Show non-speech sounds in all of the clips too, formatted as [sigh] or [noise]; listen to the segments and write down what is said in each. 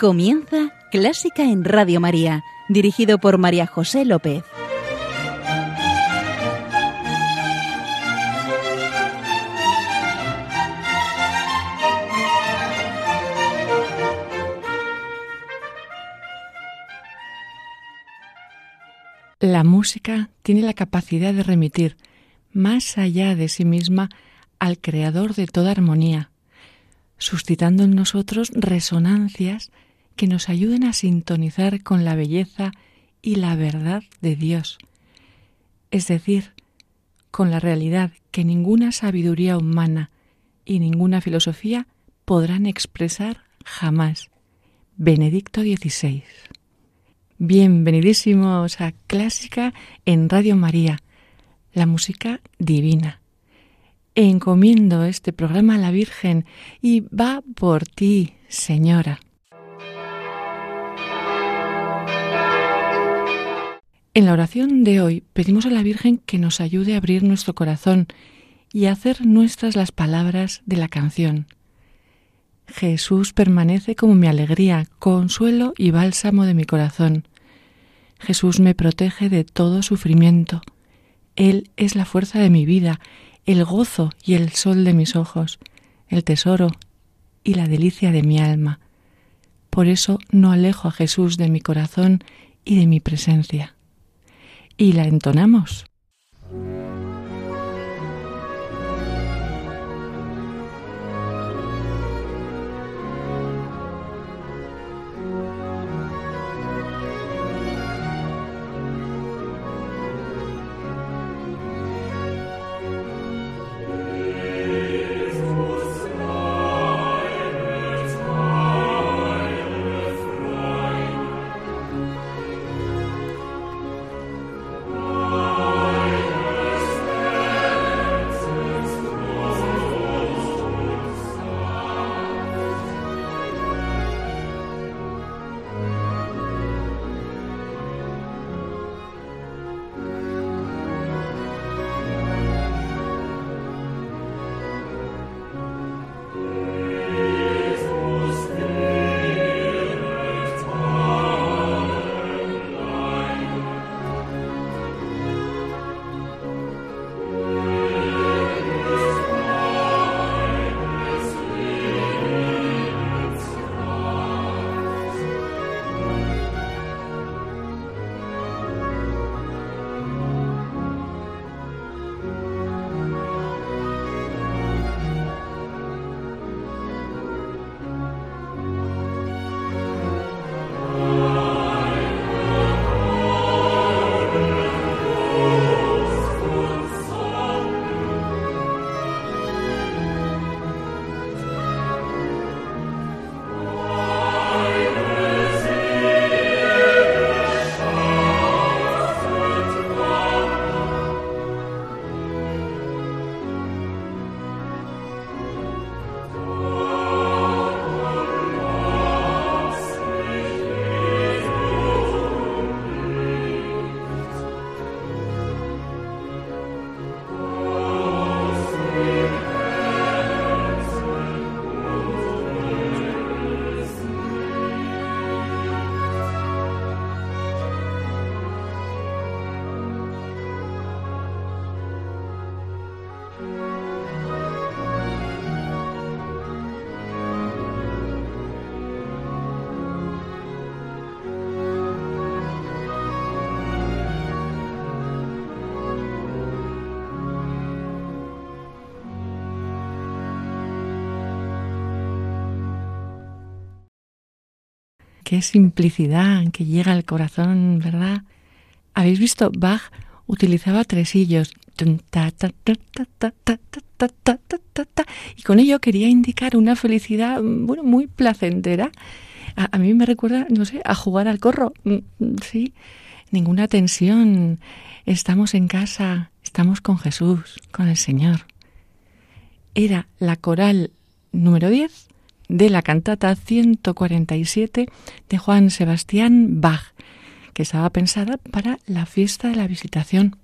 Comienza Clásica en Radio María, dirigido por María José López. La música tiene la capacidad de remitir más allá de sí misma al creador de toda armonía, suscitando en nosotros resonancias que nos ayuden a sintonizar con la belleza y la verdad de Dios, es decir, con la realidad que ninguna sabiduría humana y ninguna filosofía podrán expresar jamás. Benedicto XVI. Bienvenidísimos a Clásica en Radio María, la música divina. Encomiendo este programa a la Virgen y va por ti, Señora. En la oración de hoy pedimos a la Virgen que nos ayude a abrir nuestro corazón y a hacer nuestras las palabras de la canción. Jesús permanece como mi alegría, consuelo y bálsamo de mi corazón. Jesús me protege de todo sufrimiento. Él es la fuerza de mi vida, el gozo y el sol de mis ojos, el tesoro y la delicia de mi alma. Por eso no alejo a Jesús de mi corazón y de mi presencia y la entonamos. Qué simplicidad que llega al corazón, ¿verdad? ¿Habéis visto? Bach utilizaba tresillos y con ello quería indicar una felicidad bueno, muy placentera. A, a, mí me recuerda, no sé, a jugar al corro. Sí, ninguna tensión. Estamos en casa, estamos con Jesús, con el Señor. Era la coral número 10 de la cantata 147 de Juan Sebastián Bach, que estaba pensada para la fiesta de la visitación.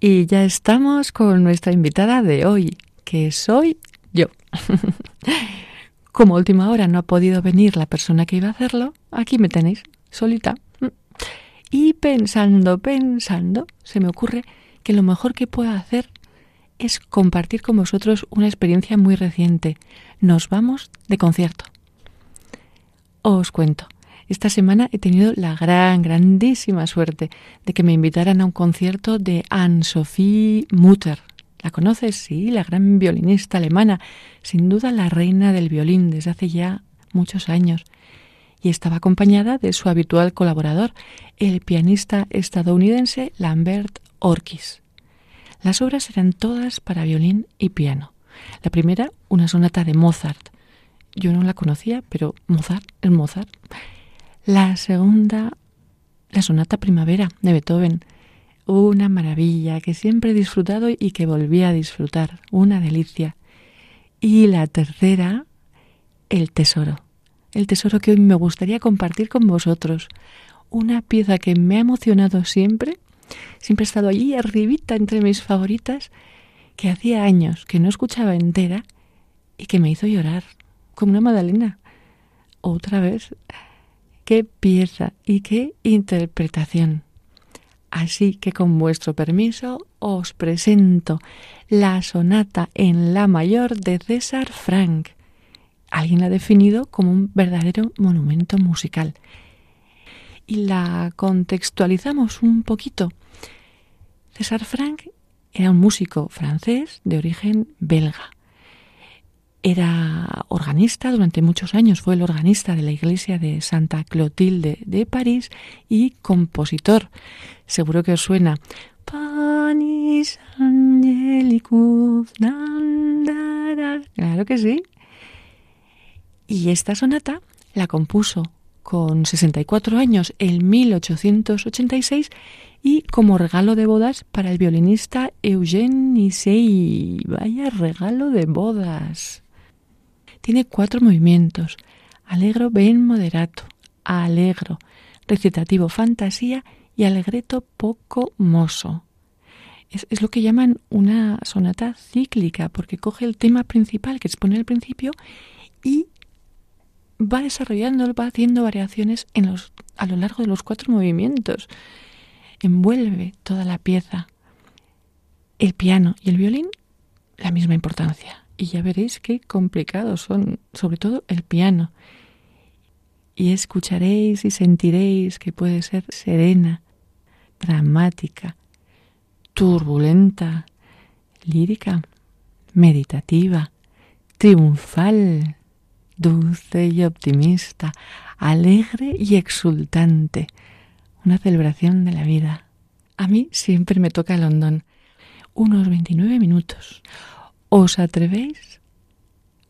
Y ya estamos con nuestra invitada de hoy, que soy yo. [laughs] Como última hora no ha podido venir la persona que iba a hacerlo, aquí me tenéis, solita. Y pensando, pensando, se me ocurre que lo mejor que puedo hacer es compartir con vosotros una experiencia muy reciente. Nos vamos de concierto. Os cuento. Esta semana he tenido la gran, grandísima suerte de que me invitaran a un concierto de Anne-Sophie Mutter. ¿La conoces? Sí, la gran violinista alemana, sin duda la reina del violín desde hace ya muchos años. Y estaba acompañada de su habitual colaborador, el pianista estadounidense Lambert Orkis. Las obras eran todas para violín y piano. La primera, una sonata de Mozart. Yo no la conocía, pero Mozart es Mozart. La segunda, la sonata primavera de Beethoven. Una maravilla que siempre he disfrutado y que volví a disfrutar. Una delicia. Y la tercera, el tesoro. El tesoro que hoy me gustaría compartir con vosotros. Una pieza que me ha emocionado siempre Siempre he estado allí arribita entre mis favoritas, que hacía años que no escuchaba entera y que me hizo llorar, como una Madalena. Otra vez, qué pieza y qué interpretación. Así que con vuestro permiso os presento la sonata en la mayor de César Frank. Alguien la ha definido como un verdadero monumento musical y la contextualizamos un poquito. César Franck era un músico francés de origen belga. Era organista durante muchos años, fue el organista de la iglesia de Santa Clotilde de París y compositor. Seguro que os suena. Claro que sí. Y esta sonata la compuso con 64 años en 1886 y como regalo de bodas para el violinista Eugène Nisei. Vaya regalo de bodas. Tiene cuatro movimientos. Alegro ben moderato, alegro, recitativo fantasía y alegreto poco mozo. Es, es, lo que llaman una sonata cíclica, porque coge el tema principal que expone al principio y va desarrollando, va haciendo variaciones en los, a lo largo de los cuatro movimientos. Envuelve toda la pieza. El piano y el violín, la misma importancia. Y ya veréis qué complicados son, sobre todo el piano. Y escucharéis y sentiréis que puede ser serena, dramática, turbulenta, lírica, meditativa, triunfal, dulce y optimista, alegre y exultante, una celebración de la vida. A mí siempre me toca London, unos 29 minutos. ¿Os atrevéis?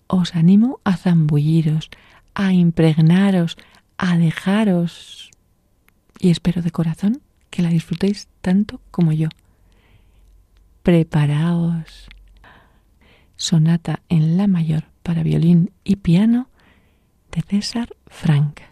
Os animo a zambulliros, a impregnaros, a dejaros y espero de corazón que la disfrutéis tanto como yo. Preparaos. Sonata en la mayor para violín y piano de César Frank.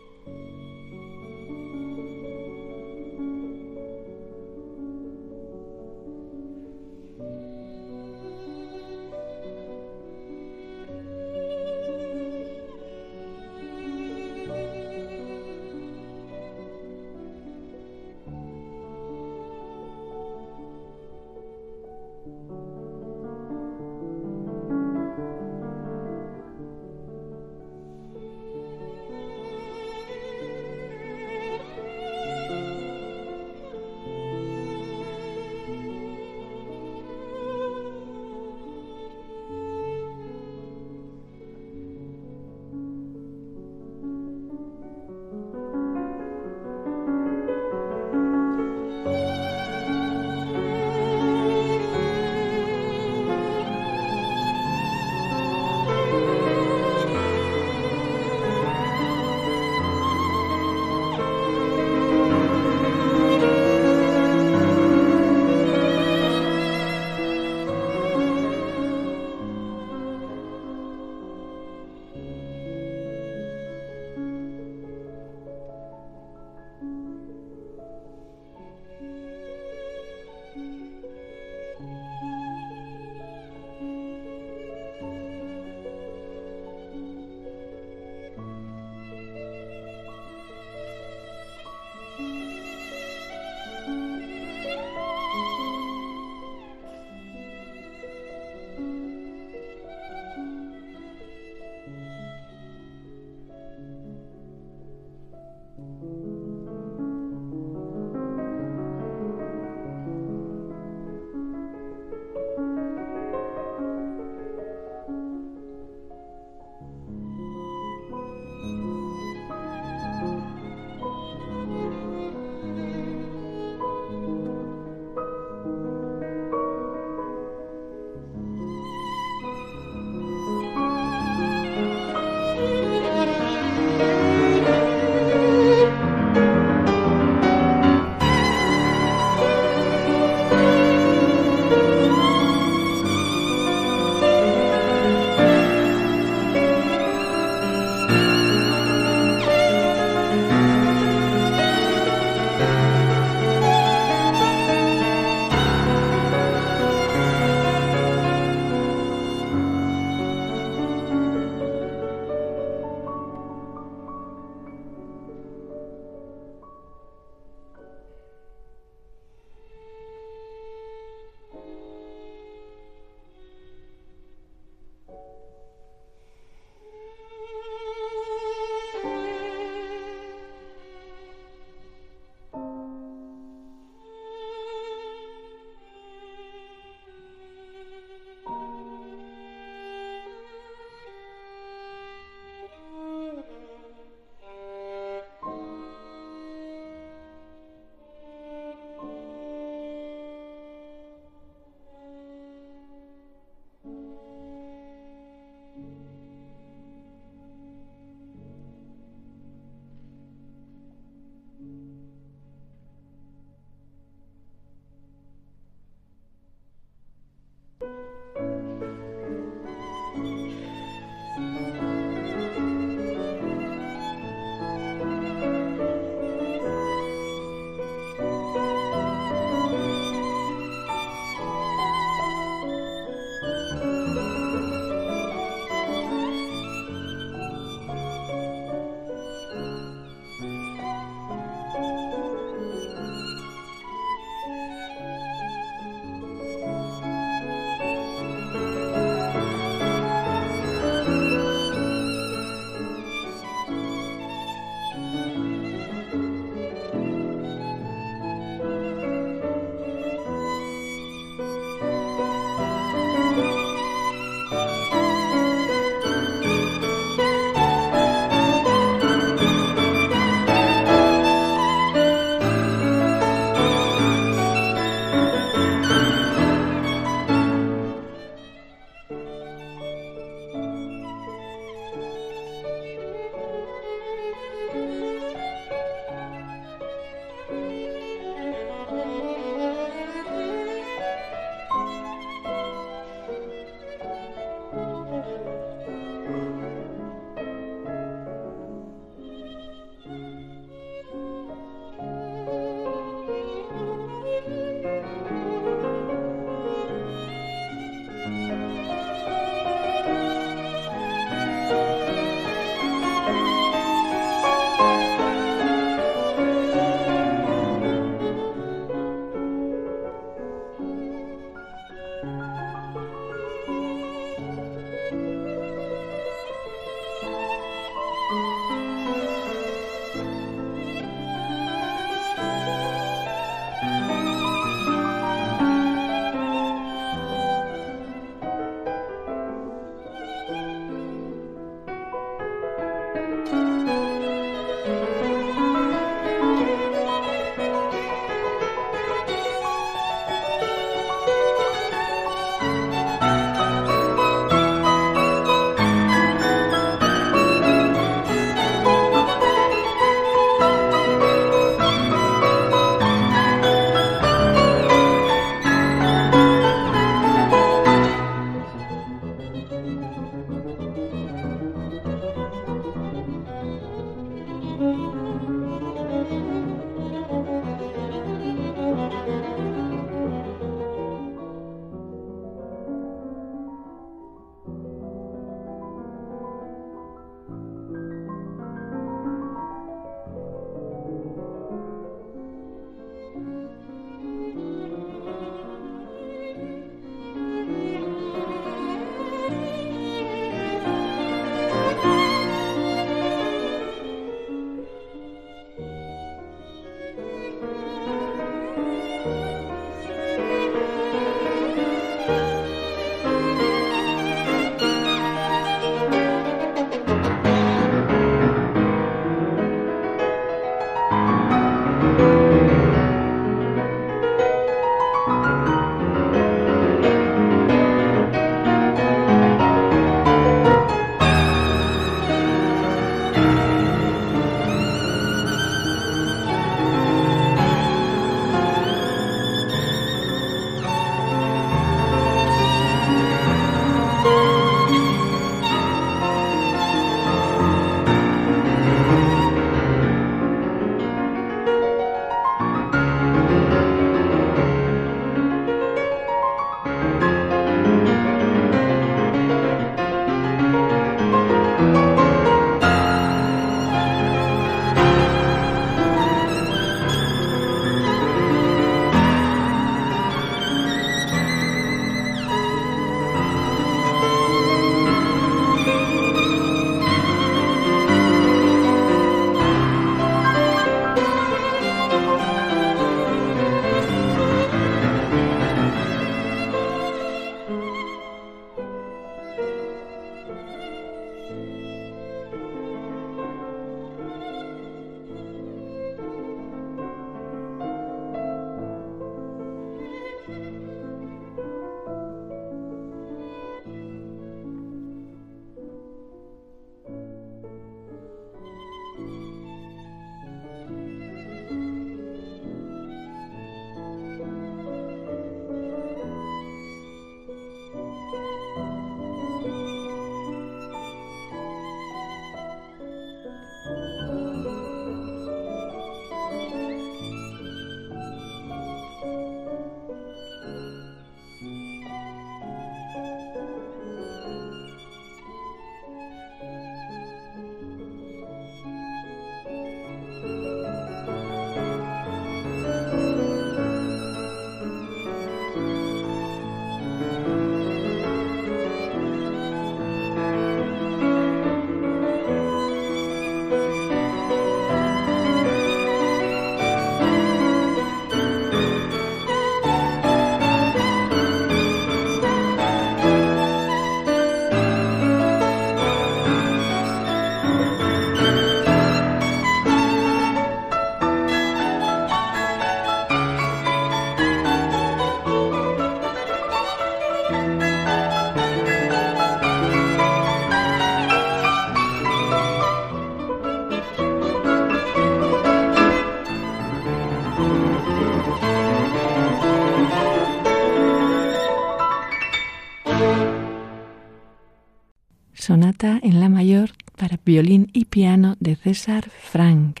Violín y piano de César Frank,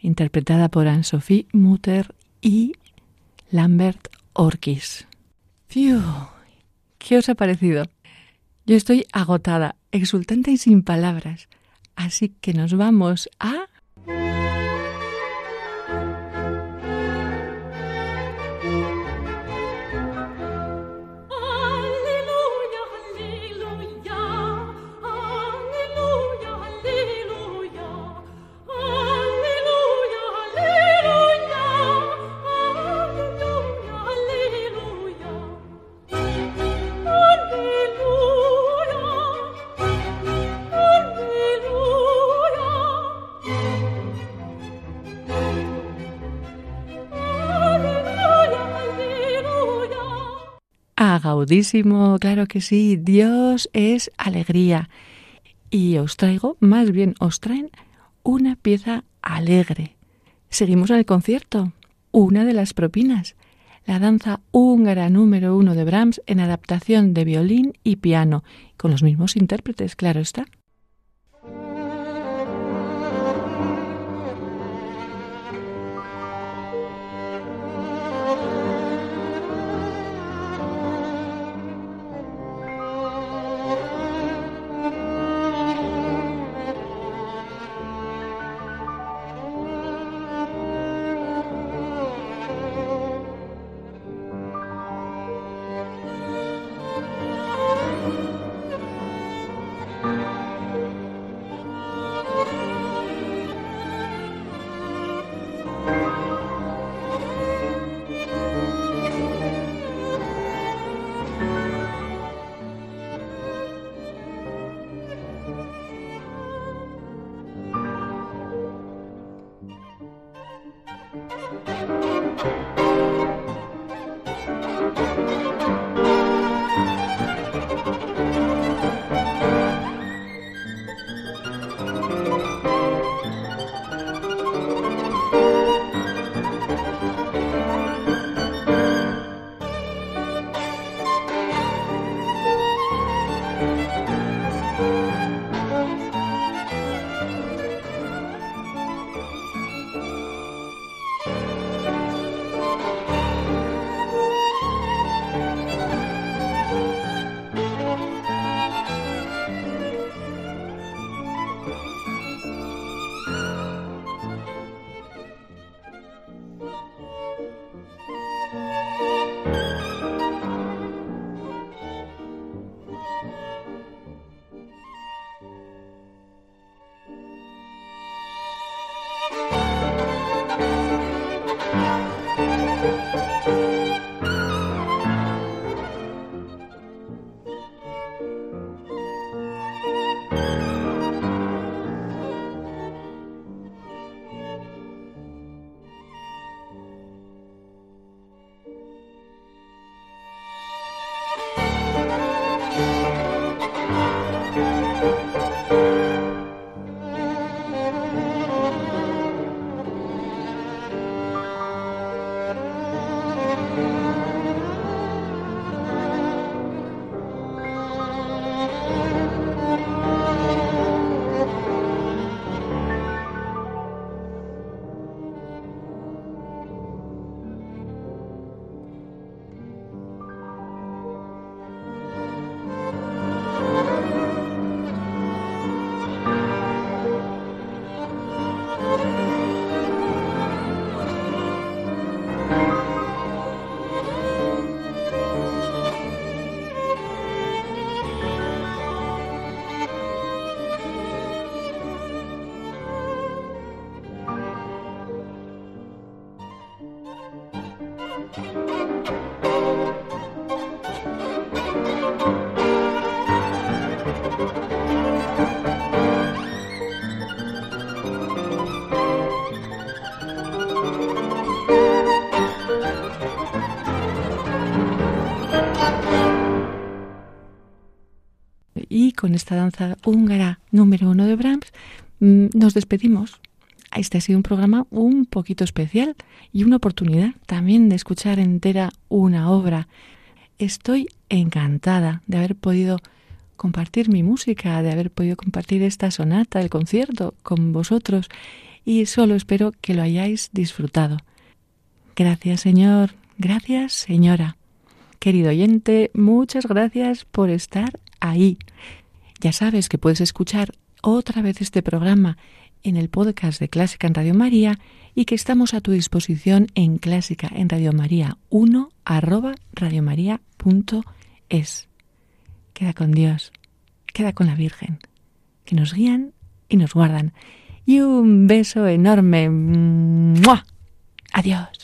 interpretada por Anne-Sophie Mutter y Lambert Orkis. ¿Qué os ha parecido? Yo estoy agotada, exultante y sin palabras. Así que nos vamos a aplaudísimo, claro que sí. Dios es alegría. Y os traigo, más bien, os traen una pieza alegre. Seguimos en el concierto. Una de las propinas. La danza húngara número uno de Brahms en adaptación de violín y piano, con los mismos intérpretes, claro está. Con esta danza húngara número uno de Brahms, mm, nos despedimos. Este ha sido un programa un poquito especial y una oportunidad también de escuchar entera una obra. Estoy encantada de haber podido compartir mi música, de haber podido compartir esta sonata, el concierto con vosotros y solo espero que lo hayáis disfrutado. Gracias Señor, gracias Señora. Querido oyente, muchas gracias por estar ahí. Ya sabes que puedes escuchar otra vez este programa en el podcast de Clásica en Radio María y que estamos a tu disposición en Clásica en Radio María 1 arroba radiomaria.es. Queda con Dios, queda con la Virgen, que nos guían y nos guardan. Y un beso enorme. Adiós.